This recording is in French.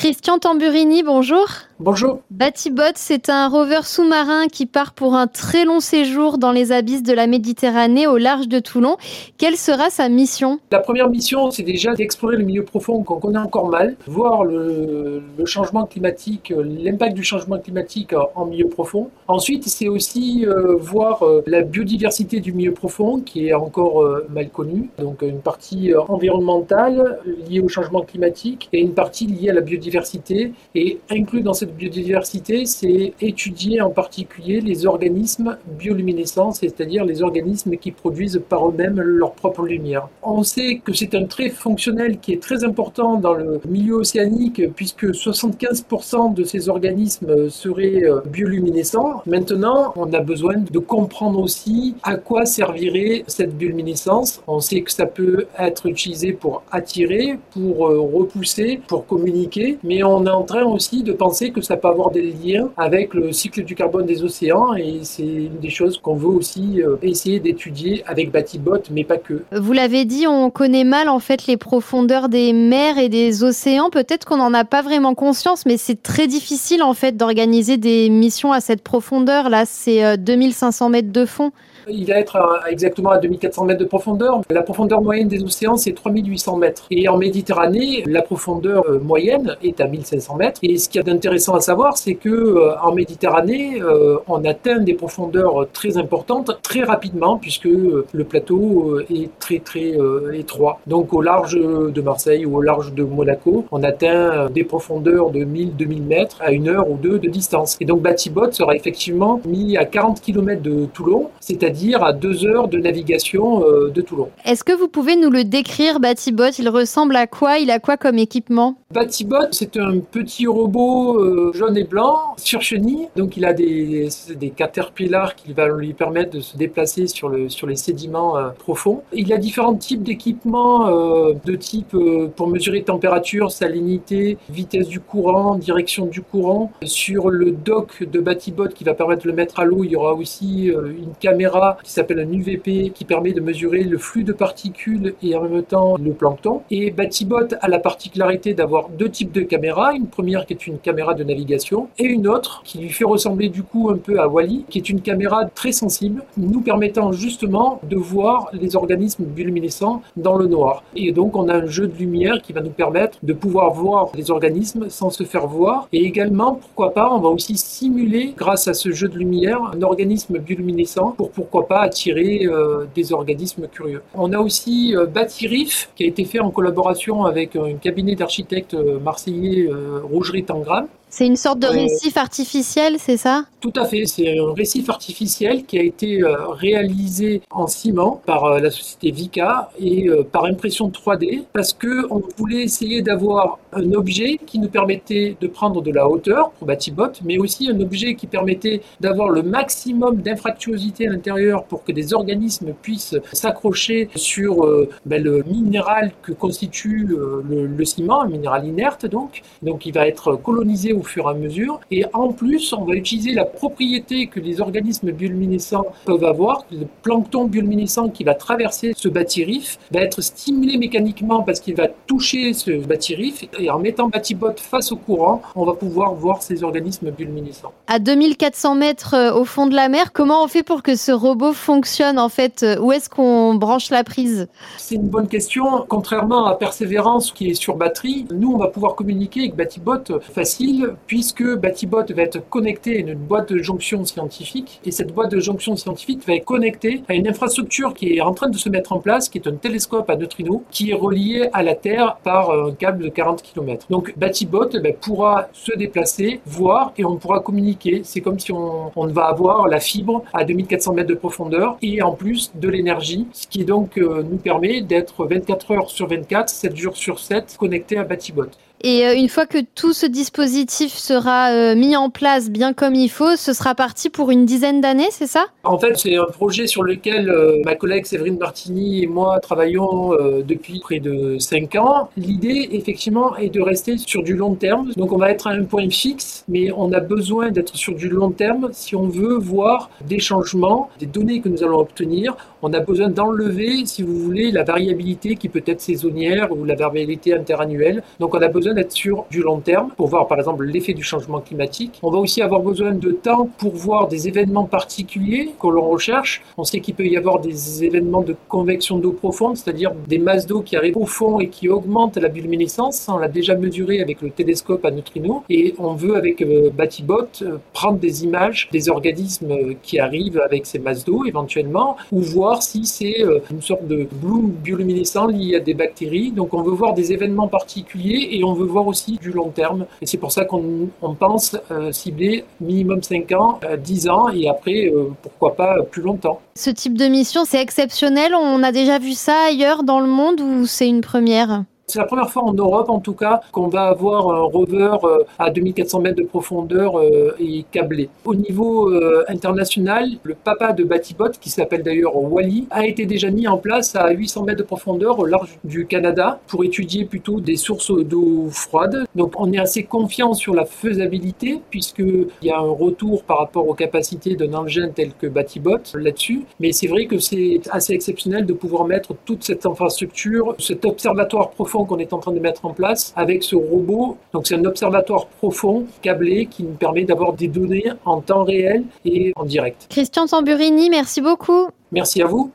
Christian Tamburini, bonjour. Bonjour. Batibot, c'est un rover sous-marin qui part pour un très long séjour dans les abysses de la Méditerranée au large de Toulon. Quelle sera sa mission? La première mission, c'est déjà d'explorer le milieu profond qu'on connaît encore mal, voir le, changement climatique, l'impact du changement climatique en milieu profond. Ensuite, c'est aussi euh, voir euh, la biodiversité du milieu profond qui est encore euh, mal connue. Donc une partie environnementale liée au changement climatique et une partie liée à la biodiversité. Et inclus dans cette biodiversité, c'est étudier en particulier les organismes bioluminescents, c'est-à-dire les organismes qui produisent par eux-mêmes leur propre lumière. On sait que c'est un trait fonctionnel qui est très important dans le milieu océanique puisque 75% de ces organismes seraient euh, bioluminescents. Maintenant, on a besoin de comprendre aussi à quoi servirait cette bioluminescence. On sait que ça peut être utilisé pour attirer, pour euh, repousser, pour communiquer, mais on est en train aussi de penser que ça peut avoir des liens avec le cycle du carbone des océans et c'est une des choses qu'on veut aussi euh, essayer d'étudier avec Batibot, mais pas que. Vous l'avez dit, on connaît mal en fait les profondeurs des mers et des océans. Peut-être qu'on n'en a pas vraiment conscience, mais c'est très difficile en fait d'organiser des missions à cette profondeur. Là, c'est 2500 euh, mètres de fond. Il va être exactement à 2400 mètres de profondeur. La profondeur moyenne des océans, c'est 3800 mètres. Et en Méditerranée, la profondeur euh, moyenne est à 1500 mètres. Et ce qui est intéressant à savoir, c'est que euh, en Méditerranée, euh, on atteint des profondeurs très importantes très rapidement, puisque le plateau est très très étroit. Donc au large de Marseille ou au large de Monaco, on atteint des profondeurs de 1000-2000 mètres à une heure ou deux de distance. Et donc Batibot sera effectivement mis à 40 km de Toulon, c'est-à-dire à deux heures de navigation euh, de Toulon. Est-ce que vous pouvez nous le décrire, Batibot Il ressemble à quoi? Il a quoi comme équipement? Batibot, c'est un petit robot euh, jaune et blanc sur chenille. Donc il a des, des caterpillars qui vont lui permettre de se déplacer sur, le, sur les sédiments euh, profonds. Il a différents types d'équipements, de type pour mesurer température, salinité, vitesse du courant, direction du courant. Sur le dock de Batibot qui va permettre de le mettre à l'eau, il y aura aussi une caméra qui s'appelle un UVP qui permet de mesurer le flux de particules et en même temps le plancton. Et Batibot a la particularité d'avoir deux types de caméras, une première qui est une caméra de navigation et une autre qui lui fait ressembler du coup un peu à Wally, qui est une caméra très sensible, nous permettant justement de voir les organismes bioluminescents dans le noir. Et donc on a un jeu de lumière qui va nous permettre de pouvoir voir les organismes sans se faire voir. Et également, pourquoi pas, on va aussi simuler, grâce à ce jeu de lumière, un organisme bioluminescent pour pourquoi pas attirer euh, des organismes curieux. On a aussi euh, Batirif, qui a été fait en collaboration avec un cabinet d'architectes euh, marseillais Rougerie Tangram, c'est une sorte de récif artificiel, c'est ça? Tout à fait, c'est un récif artificiel qui a été euh, réalisé en ciment par euh, la société Vika et euh, par impression 3D parce que on voulait essayer d'avoir un objet qui nous permettait de prendre de la hauteur pour Batibot, mais aussi un objet qui permettait d'avoir le maximum d'infractuosité à l'intérieur pour que des organismes puissent s'accrocher sur ben, le minéral que constitue le, le, ciment, un minéral inerte donc. Donc il va être colonisé au fur et à mesure. Et en plus, on va utiliser la propriété que les organismes bioluminescents peuvent avoir, le plancton bioluminescent qui va traverser ce bâtirif va être stimulé mécaniquement parce qu'il va toucher ce bâtirif et en mettant Batibot face au courant, on va pouvoir voir ces organismes bioluminescents. À 2400 mètres euh, au fond de la mer, comment on fait pour que ce robot fonctionne en fait Où est-ce qu'on branche la prise? C'est une bonne question. Contrairement à Persévérance qui est sur batterie, nous on va pouvoir communiquer avec Batibot facile puisque Batibot va être connecté à une boîte de jonction scientifique et cette boîte de jonction scientifique va être connectée à une infrastructure qui est en train de se mettre en place, qui est un télescope à neutrinos qui est relié à la Terre par un câble de 40 km. Donc Batibot eh ben, pourra se déplacer, voir et on pourra communiquer. C'est comme si on, va avoir la fibre à 2400 mètres de profondeur et en plus de l'énergie, ce qui donc euh, nous permet d'être 24 heures sur 24, 7 jours sur 7 connectés à Batibot. Et euh, une fois que tout ce dispositif sera euh, mis en place bien comme il faut, ce sera parti pour une dizaine d'années, c'est ça? En fait, c'est un projet sur lequel euh, ma collègue Séverine Martini et moi travaillons depuis près de 5 ans. L'idée, effectivement, est de rester sur du long terme. Donc, on va être à un point fixe, mais on a besoin d'être sur du long terme si on veut voir des changements, des données que nous allons obtenir. On a besoin d'enlever, si vous voulez, la variabilité qui peut être saisonnière ou la variabilité interannuelle. Donc, on a besoin besoin d'être sur du long terme pour voir par exemple l'effet du changement climatique. On va aussi avoir besoin de temps pour voir des événements particuliers que l'on recherche. On sait qu'il peut y avoir des événements de convection d'eau profonde, c'est-à-dire des masses d'eau qui arrivent au fond et qui augmentent la bioluminescence. On l'a déjà mesuré avec le télescope à neutrinos et on veut avec euh, Batibot euh, prendre des images des organismes qui arrivent avec ces masses d'eau éventuellement ou voir si c'est euh, une sorte de bloom bioluminescent lié à des bactéries. Donc on veut voir des événements particuliers et on veut voir aussi du long terme. Et c'est pour ça qu'on pense cibler minimum 5 ans, 10 ans et après pourquoi pas plus longtemps. Ce type de mission, c'est exceptionnel. On a déjà vu ça ailleurs dans le monde ou c'est une première c'est la première fois en Europe, en tout cas, qu'on va avoir un rover euh, à 2400 mètres de profondeur euh, et câblé. Au niveau euh, international, le papa de Batibot, qui s'appelle d'ailleurs Wally, a été déjà mis en place à 800 mètres de profondeur au large du Canada pour étudier plutôt des sources d'eau froide. Donc on est assez confiant sur la faisabilité puisqu'il y a un retour par rapport aux capacités d'un engin tel que Batibot là-dessus. Mais c'est vrai que c'est assez exceptionnel de pouvoir mettre toute cette infrastructure, cet observatoire profond qu'on est en train de mettre en place avec ce robot. Donc c'est un observatoire profond, câblé, qui nous permet d'avoir des données en temps réel et en direct. Christian Tamburini, merci beaucoup. Merci à vous.